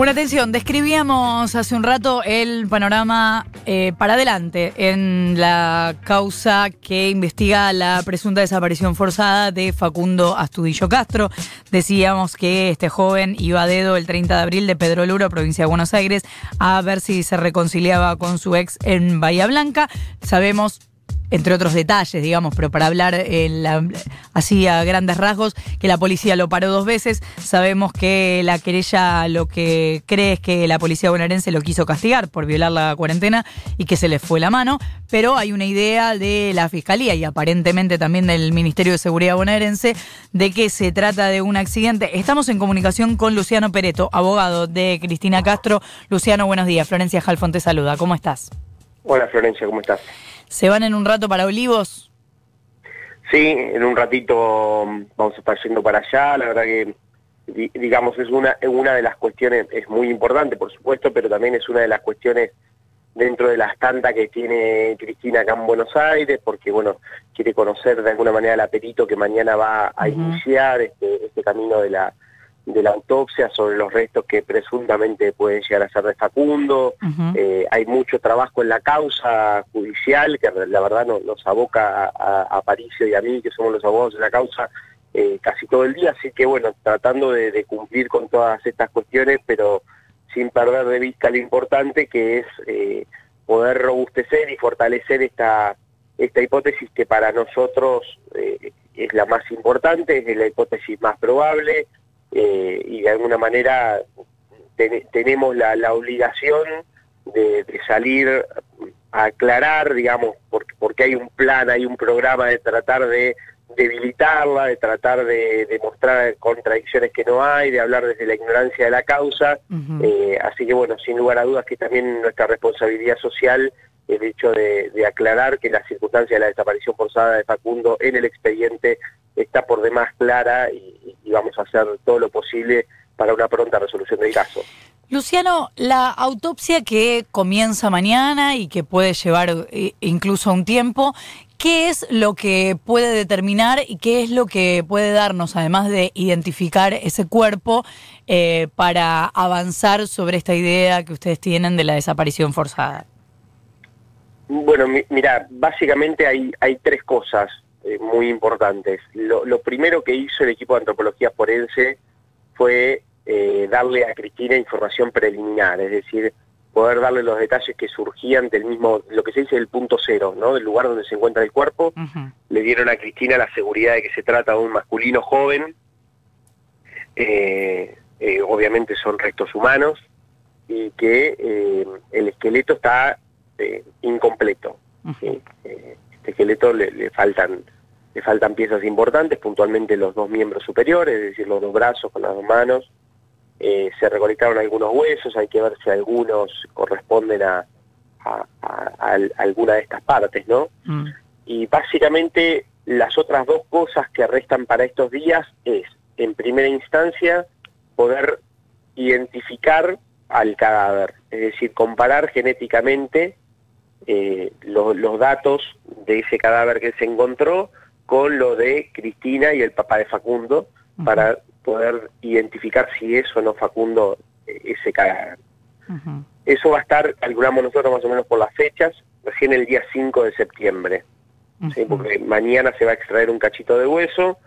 Bueno, atención, describíamos hace un rato el panorama eh, para adelante en la causa que investiga la presunta desaparición forzada de Facundo Astudillo Castro. Decíamos que este joven iba a dedo el 30 de abril de Pedro Luro, provincia de Buenos Aires, a ver si se reconciliaba con su ex en Bahía Blanca. Sabemos entre otros detalles, digamos, pero para hablar así a grandes rasgos, que la policía lo paró dos veces. Sabemos que la querella lo que cree es que la policía bonaerense lo quiso castigar por violar la cuarentena y que se le fue la mano, pero hay una idea de la fiscalía y aparentemente también del Ministerio de Seguridad bonaerense de que se trata de un accidente. Estamos en comunicación con Luciano Pereto, abogado de Cristina Castro. Luciano, buenos días. Florencia Jalfón te saluda. ¿Cómo estás? Hola Florencia, ¿cómo estás? ¿Se van en un rato para Olivos? Sí, en un ratito vamos a estar yendo para allá. La verdad que, digamos, es una, una de las cuestiones, es muy importante, por supuesto, pero también es una de las cuestiones dentro de las tantas que tiene Cristina acá en Buenos Aires, porque, bueno, quiere conocer de alguna manera el apetito que mañana va a iniciar este, este camino de la de la autopsia sobre los restos que presuntamente pueden llegar a ser de Facundo. Eh, hay mucho trabajo en la causa judicial que la verdad nos, aboca a, a, Paricio y a mí, que somos los abogados de la causa, eh, casi todo el día. Así que bueno, tratando de, cumplir con todas estas cuestiones, pero sin perder de vista lo importante que es eh, poder robustecer y fortalecer esta, esta hipótesis que para nosotros es la más importante, es la hipótesis más probable eh, y de alguna manera tenemos la, obligación de, salir a aclarar, digamos, porque, porque hay un plan, hay un programa de tratar de debilitarla, de tratar de demostrar contradicciones que no hay, de hablar desde la ignorancia de la causa. Eh, así que bueno, sin lugar a dudas que también nuestra responsabilidad social el hecho de, aclarar que la circunstancia de la desaparición forzada de Facundo en el expediente está por demás clara y, vamos a hacer todo lo posible para una pronta resolución del caso. Luciano, la autopsia que comienza mañana y que puede llevar eh, incluso un tiempo, ¿qué es lo que puede determinar y qué es lo que puede darnos, además de identificar ese cuerpo, eh, para avanzar sobre esta idea que ustedes tienen de la desaparición forzada? Bueno, mira, básicamente hay, hay tres cosas eh, muy importantes. Lo, primero que hizo el equipo de antropología forense fue eh, darle a Cristina información preliminar, es decir, poder darle los detalles que surgían del mismo, lo que se dice el punto cero, ¿no? Del lugar donde se encuentra el cuerpo. Le dieron a Cristina la seguridad de que se trata de un masculino joven. Eh, obviamente son restos humanos y que el esqueleto está incompleto. Eh, este esqueleto le, faltan le faltan piezas importantes, puntualmente los dos miembros superiores, es decir, los dos brazos con las dos manos. Eh, se recolectaron algunos huesos, hay que ver si algunos corresponden a, alguna de estas partes, ¿no? Mm. Y básicamente las otras dos cosas que restan para estos días es, en primera instancia, poder identificar al cadáver, es decir, comparar genéticamente eh, los datos de ese cadáver que se encontró con lo de Cristina y el papá de Facundo para poder identificar si es o no Facundo eh, ese cadáver. Eso va a estar, calculamos nosotros más o menos por las fechas, recién el día 5 de septiembre, porque mañana se va a extraer un cachito de hueso,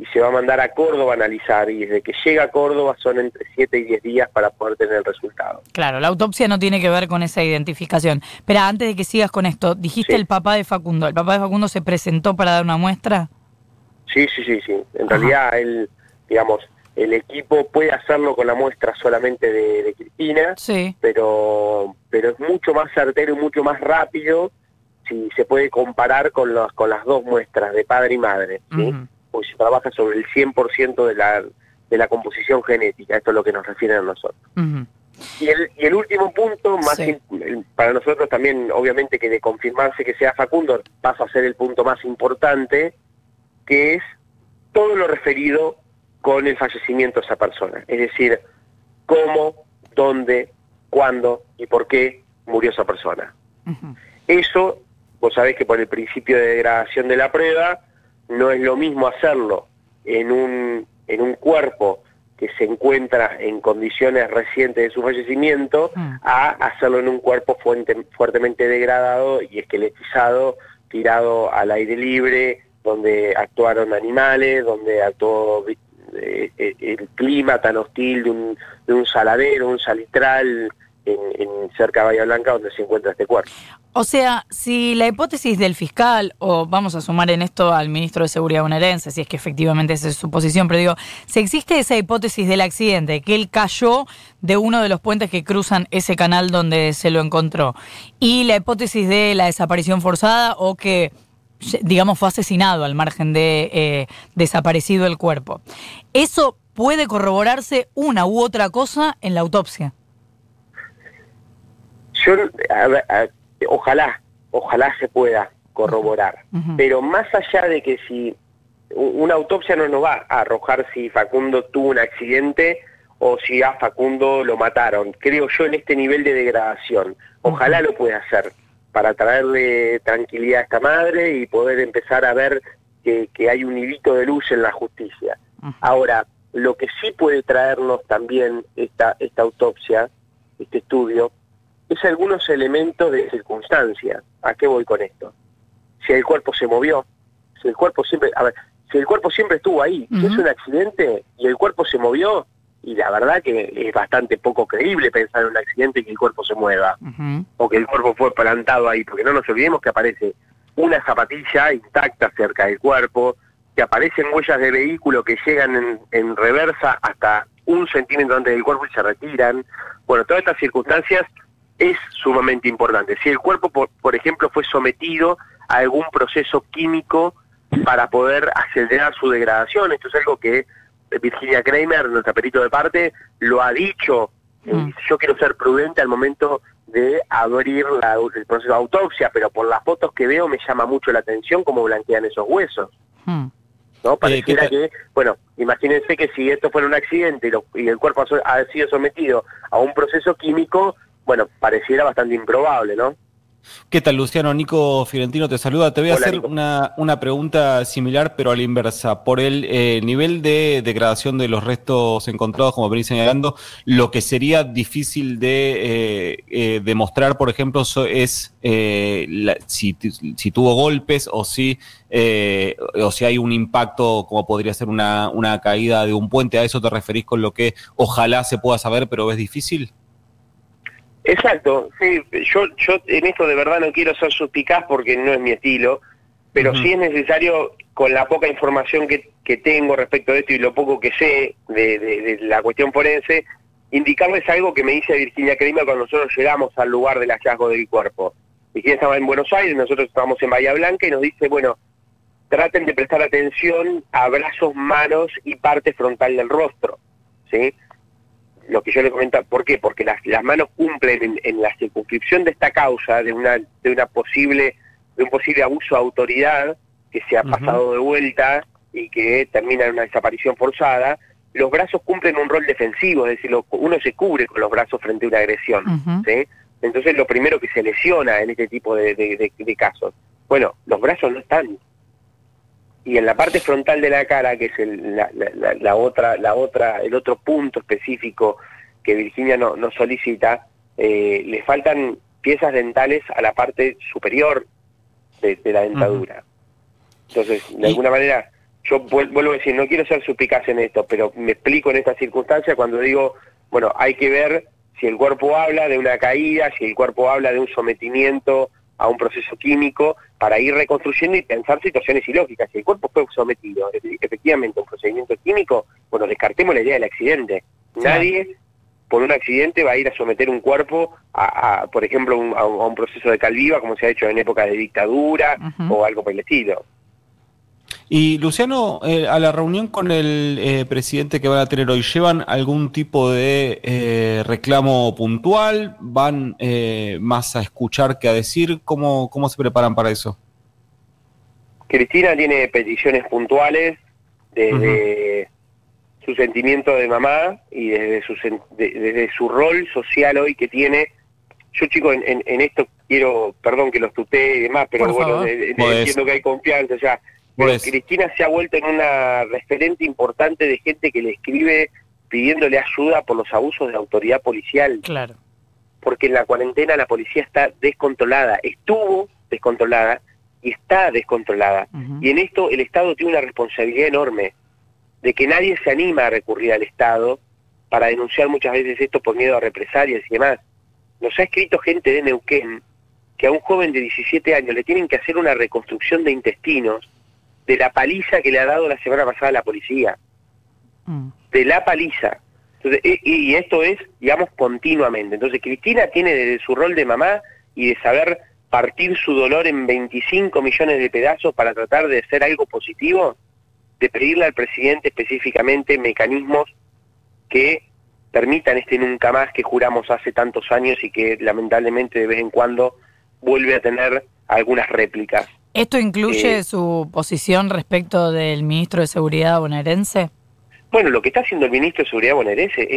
y se va a mandar a Córdoba a analizar y desde que llega a Córdoba son entre 7 y 10 días para poder tener el resultado. Claro, la autopsia no tiene que ver con esa identificación. Pero antes de que sigas con esto, dijiste el papá de Facundo. ¿El papá de Facundo se presentó para dar una muestra? Sí, sí, sí, sí. En realidad él, digamos, el equipo puede hacerlo con la muestra solamente de, Cristina, sí. pero, pero es mucho más certero y mucho más rápido si se puede comparar con, los, con las dos muestras de padre y madre. ¿sí? Pues se trabaja sobre el 100% de la, de la composición genética, esto es lo que nos refiere a nosotros. y, el, y el último punto, más para nosotros también, obviamente que de confirmarse que sea Facundo, pasa a ser el punto más importante, que es todo lo referido con el fallecimiento de esa persona. Es decir, cómo, dónde, cuándo y por qué murió esa persona. Eso, vos sabés que por el principio de degradación de la prueba, no es lo mismo hacerlo en un, en un cuerpo que se encuentra en condiciones recientes de su fallecimiento mm. a hacerlo en un cuerpo fuertemente degradado y esqueletizado, tirado al aire libre, donde actuaron animales, donde actuó eh, eh, el clima tan hostil de un, de un saladero, un salitral en, en cerca de Bahía Blanca donde se encuentra este cuerpo. O sea, si la hipótesis del fiscal, o vamos a sumar en esto al ministro de Seguridad bonaerense, si es que efectivamente esa es su posición, pero digo, si existe esa hipótesis del accidente, que él cayó de uno de los puentes que cruzan ese canal donde se lo encontró, y la hipótesis de la desaparición forzada o que, digamos, fue asesinado al margen de eh, desaparecido el cuerpo, ¿eso puede corroborarse una u otra cosa en la autopsia? Yo, ojalá, ojalá se pueda corroborar. Pero más allá de que si una autopsia no nos va a arrojar si Facundo tuvo un accidente o si a Facundo lo mataron, creo yo en este nivel de degradación. Ojalá lo pueda hacer para traerle tranquilidad a esta madre y poder empezar a ver que, hay un hilito de luz en la justicia. Ahora, lo que sí puede traernos también esta, esta autopsia, este estudio, es algunos elementos de circunstancia. ¿A qué voy con esto? Si el cuerpo se movió, si el cuerpo siempre, a ver, si el cuerpo siempre estuvo ahí, si es un accidente y el cuerpo se movió, y la verdad que es bastante poco creíble pensar en un accidente y que el cuerpo se mueva, o que el cuerpo fue plantado ahí, porque no nos olvidemos que aparece una zapatilla intacta cerca del cuerpo, que aparecen huellas de vehículo que llegan en, en reversa hasta un centímetro antes del cuerpo y se retiran. Bueno, todas estas circunstancias es sumamente importante. Si el cuerpo, por, ejemplo, fue sometido a algún proceso químico para poder acelerar su degradación, esto es algo que Virginia Kramer, nuestra perito de parte, lo ha dicho. Eh, mm. Yo quiero ser prudente al momento de abrir el proceso de autopsia, pero por las fotos que veo me llama mucho la atención cómo blanquean esos huesos. Mm. ¿no? Eh, Pareciera que, bueno, imagínense que si esto fuera un accidente y, y el cuerpo ha sido sometido a un proceso químico, bueno, pareciera bastante improbable, ¿no? ¿Qué tal, Luciano? Nico Fiorentino te saluda. Te voy a hacer una, una, pregunta similar, pero a la inversa. Por el eh, nivel de degradación de los restos encontrados, como venís señalando, lo que sería difícil de eh, eh, demostrar, por ejemplo, es si, si, tuvo golpes o si, o si hay un impacto, como podría ser una, una caída de un puente. ¿A eso te referís con lo que ojalá se pueda saber, pero es difícil? Exacto, sí, yo, yo en esto de verdad no quiero ser suspicaz porque no es mi estilo, pero sí es necesario, con la poca información que, que, tengo respecto de esto y lo poco que sé de, de, la cuestión forense, indicarles algo que me dice Virginia Crema cuando nosotros llegamos al lugar del hallazgo del cuerpo. Virginia estaba en Buenos Aires, nosotros estábamos en Bahía Blanca y nos dice, bueno, traten de prestar atención a brazos, manos y parte frontal del rostro, ¿sí? Lo que yo le comento, ¿por qué? Porque las, las manos cumplen en, la circunscripción de esta causa, de una, de una posible, de un posible abuso de autoridad que se ha pasado de vuelta y que termina en una desaparición forzada, los brazos cumplen un rol defensivo, es decir, uno se cubre con los brazos frente a una agresión. Entonces lo primero que se lesiona en este tipo de, de, casos, bueno, los brazos no están. Y en la parte frontal de la cara, que es el, la, la, la, otra, la otra, el otro punto específico que Virginia no, no solicita, eh, le faltan piezas dentales a la parte superior de, la dentadura. Entonces, de alguna manera, yo vuelvo a decir, no quiero ser suspicaz en esto, pero me explico en esta circunstancia cuando digo, bueno, hay que ver si el cuerpo habla de una caída, si el cuerpo habla de un sometimiento a un proceso químico para ir reconstruyendo y pensar situaciones ilógicas. Si el cuerpo fue sometido efectivamente a un procedimiento químico, bueno, descartemos la idea del accidente. Nadie por un accidente va a ir a someter un cuerpo a, por ejemplo, a, un, proceso de calviva, como se ha hecho en épocas de dictadura o algo por el estilo. Y Luciano, eh, a la reunión con el eh, presidente que van a tener hoy, ¿llevan algún tipo de eh, reclamo puntual? ¿Van más a escuchar que a decir? ¿Cómo, ¿Cómo se preparan para eso? Cristina tiene peticiones puntuales desde su sentimiento de mamá y desde su, desde su rol social hoy que tiene. Yo, chicos, en, en, esto quiero, perdón que los tutee y demás, pero bueno, entiendo que hay confianza ya. Cristina se ha vuelto en una referente importante de gente que le escribe pidiéndole ayuda por los abusos de autoridad policial. Claro. Porque en la cuarentena la policía está descontrolada, estuvo descontrolada y está descontrolada. Y en esto el Estado tiene una responsabilidad enorme de que nadie se anima a recurrir al Estado para denunciar muchas veces esto por miedo a represalias y demás. Nos ha escrito gente de Neuquén que a un joven de 17 años le tienen que hacer una reconstrucción de intestinos de la paliza que le ha dado la semana pasada la policía. Mm. De la paliza. y, esto es, digamos, continuamente. Entonces, Cristina tiene desde su rol de mamá y de saber partir su dolor en 25 millones de pedazos para tratar de hacer algo positivo, de pedirle al presidente específicamente mecanismos que permitan este nunca más que juramos hace tantos años y que lamentablemente de vez en cuando vuelve a tener algunas réplicas. ¿Esto incluye eh, su posición respecto del ministro de Seguridad bonaerense? Bueno, lo que está haciendo el ministro de Seguridad bonaerense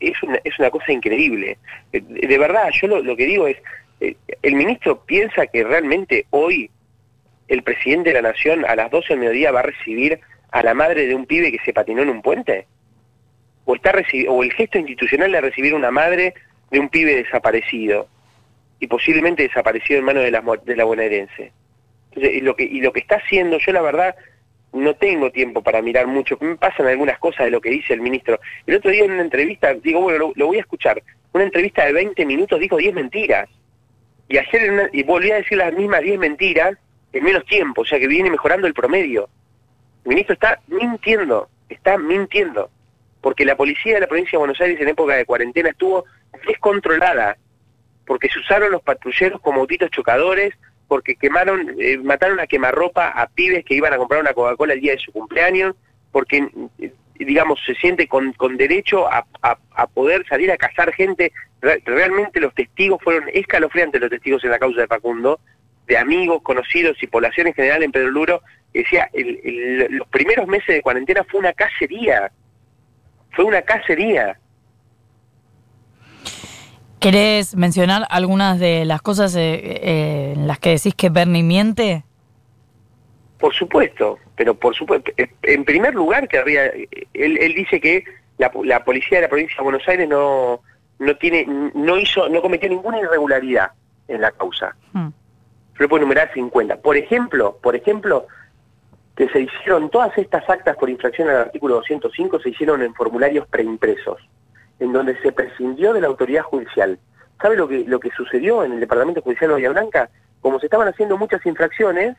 es, una, es una cosa increíble. Eh, de verdad, yo lo, que digo es, eh, el ministro piensa que realmente hoy el presidente de la Nación a las 12 del mediodía va a recibir a la madre de un pibe que se patinó en un puente? ¿O, está o el gesto institucional de recibir una madre de un pibe desaparecido y posiblemente desaparecido en manos de la, de la bonaerense? Y lo que, y lo que está haciendo, yo la verdad no tengo tiempo para mirar mucho, me pasan algunas cosas de lo que dice el ministro. El otro día en una entrevista, digo, bueno, lo, voy a escuchar, una entrevista de 20 minutos dijo 10 mentiras. Y ayer y volví a decir las mismas 10 mentiras en menos tiempo, o sea que viene mejorando el promedio. El ministro está mintiendo, está mintiendo, porque la policía de la provincia de Buenos Aires en época de cuarentena estuvo descontrolada, porque se usaron los patrulleros como autitos chocadores, porque quemaron, eh, mataron a quemarropa a pibes que iban a comprar una Coca-Cola el día de su cumpleaños, porque, eh, digamos, se siente con, derecho a, poder salir a cazar gente. Realmente los testigos fueron escalofriantes los testigos en la causa de Facundo, de amigos, conocidos y población en general en Pedro Luro. Decía, los primeros meses de cuarentena fue una cacería, fue una cacería. ¿Querés mencionar algunas de las cosas eh, eh, en las que decís que Bernie miente? Por supuesto, pero por supuesto, en primer lugar que había, él, dice que la, policía de la provincia de Buenos Aires no no tiene no hizo no cometió ninguna irregularidad en la causa. Yo le puedo enumerar 50. Por ejemplo, por ejemplo, que se hicieron todas estas actas por infracción al artículo 205 se hicieron en formularios preimpresos en donde se prescindió de la autoridad judicial. ¿Sabe lo que, lo que sucedió en el Departamento Judicial de Bahía Blanca? Como se estaban haciendo muchas infracciones,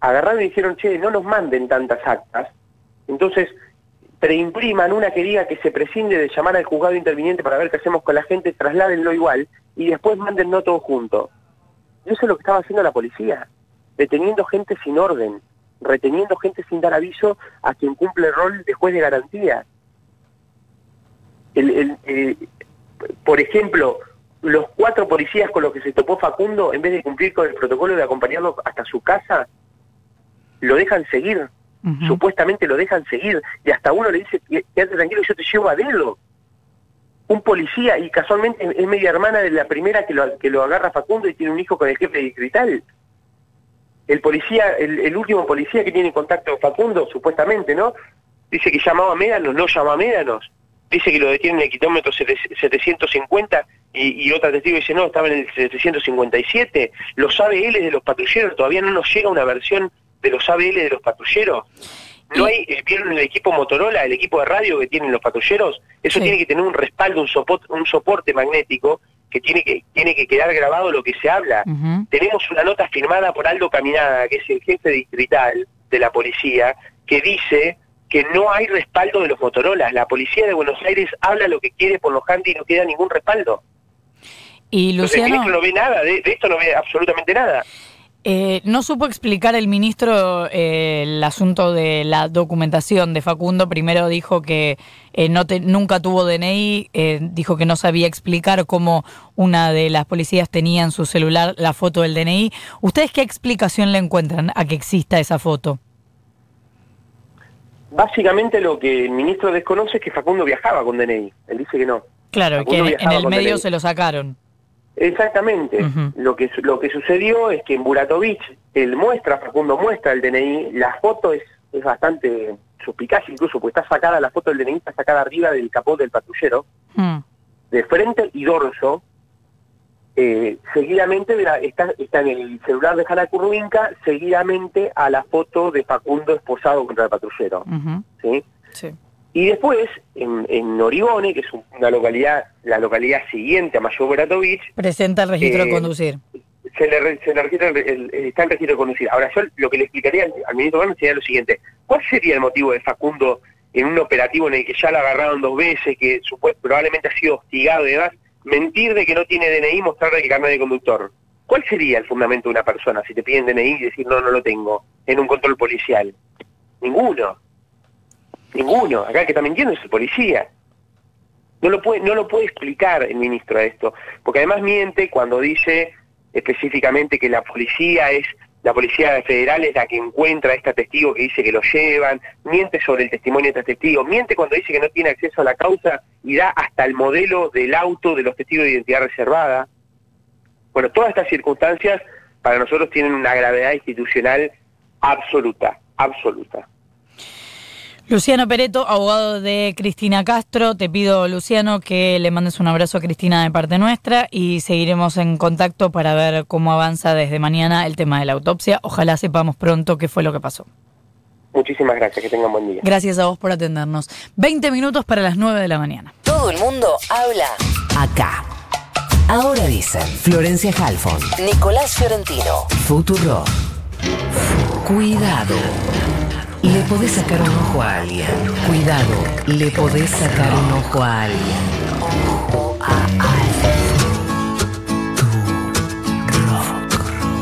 agarraron y dijeron, che, no nos manden tantas actas. Entonces, preimpriman una que diga que se prescinde de llamar al juzgado interviniente para ver qué hacemos con la gente, trasládenlo igual, y después mándenlo todo junto. Y eso es lo que estaba haciendo la policía, deteniendo gente sin orden, reteniendo gente sin dar aviso a quien cumple el rol de juez de garantía el, eh, por ejemplo, los cuatro policías con los que se topó Facundo, en vez de cumplir con el protocolo de acompañarlo hasta su casa, lo dejan seguir. Supuestamente lo dejan seguir. Y hasta uno le dice, quédate tranquilo, yo te llevo a dedo. Un policía, y casualmente es media hermana de la primera que lo, que lo agarra Facundo y tiene un hijo con el jefe distrital. El policía, el, último policía que tiene contacto con Facundo, supuestamente, ¿no? Dice que llamaba a Médanos, no llama a Médanos dice que lo detienen en el kilómetro 750 y, y otra testigo dice no, estaba en el 757. Los ABL de los patrulleros, todavía no nos llega una versión de los ABL de los patrulleros. No hay, eh, vieron el equipo Motorola, el equipo de radio que tienen los patrulleros, eso tiene que tener un respaldo, un soporte, un soporte magnético que tiene que tiene que quedar grabado lo que se habla. Tenemos una nota firmada por Aldo Caminada, que es el jefe distrital de la policía, que dice que no hay respaldo de los Motorola. La policía de Buenos Aires habla lo que quiere por los handy y no queda ningún respaldo. Y Luciano... no ve nada, de, esto no ve absolutamente nada. Eh, no supo explicar el ministro eh, el asunto de la documentación de Facundo. Primero dijo que eh, no nunca tuvo DNI, dijo que no sabía explicar cómo una de las policías tenía en su celular la foto del DNI. ¿Ustedes qué explicación le encuentran a que exista esa foto? Básicamente lo que el ministro desconoce es que Facundo viajaba con DNI. Él dice que no. Claro, que en, el medio se lo sacaron. Exactamente. lo, que, lo que sucedió es que en Buratovich, él muestra, Facundo muestra el DNI, la foto es, es bastante suspicaz incluso, porque está sacada, la foto del DNI está sacada arriba del capó del patrullero, mm. de frente y dorso, eh, seguidamente está, está, en el celular de Jana Curruinca, seguidamente a la foto de Facundo esposado contra el patrullero. ¿sí? Y después, en, en, Origone, que es una localidad, la localidad siguiente a Mayor Beratovich... Presenta el registro de eh, conducir. Se le, se le registra el, está en registro de conducir. Ahora, yo lo que le explicaría al, ministro Gano sería lo siguiente. ¿Cuál sería el motivo de Facundo en un operativo en el que ya lo agarraron dos veces, que probablemente ha sido hostigado y demás, mentir de que no tiene DNI mostrarle que carne de conductor? ¿Cuál sería el fundamento de una persona si te piden DNI y decir no, no lo tengo en un control policial? Ninguno. Ninguno. Acá el que está mintiendo es el policía. No lo puede, no lo puede explicar el ministro a esto, porque además miente cuando dice específicamente que la policía es la policía federal es la que encuentra a este testigo que dice que lo llevan, miente sobre el testimonio de este testigo, miente cuando dice que no tiene acceso a la causa y da hasta el modelo del auto de los testigos de identidad reservada. Bueno, todas estas circunstancias para nosotros tienen una gravedad institucional absoluta, absoluta. Luciano Pereto, abogado de Cristina Castro. Te pido, Luciano, que le mandes un abrazo a Cristina de parte nuestra y seguiremos en contacto para ver cómo avanza desde mañana el tema de la autopsia. Ojalá sepamos pronto qué fue lo que pasó. Muchísimas gracias, que tengan buen día. Gracias a vos por atendernos. 20 minutos para las 9 de la mañana. Todo el mundo habla acá. Ahora dicen Florencia Halfon, Nicolás Fiorentino, Futuro. Cuidado. Le podés sacar un ojo a alguien. Cuidado, le podés sacar un ojo a alguien.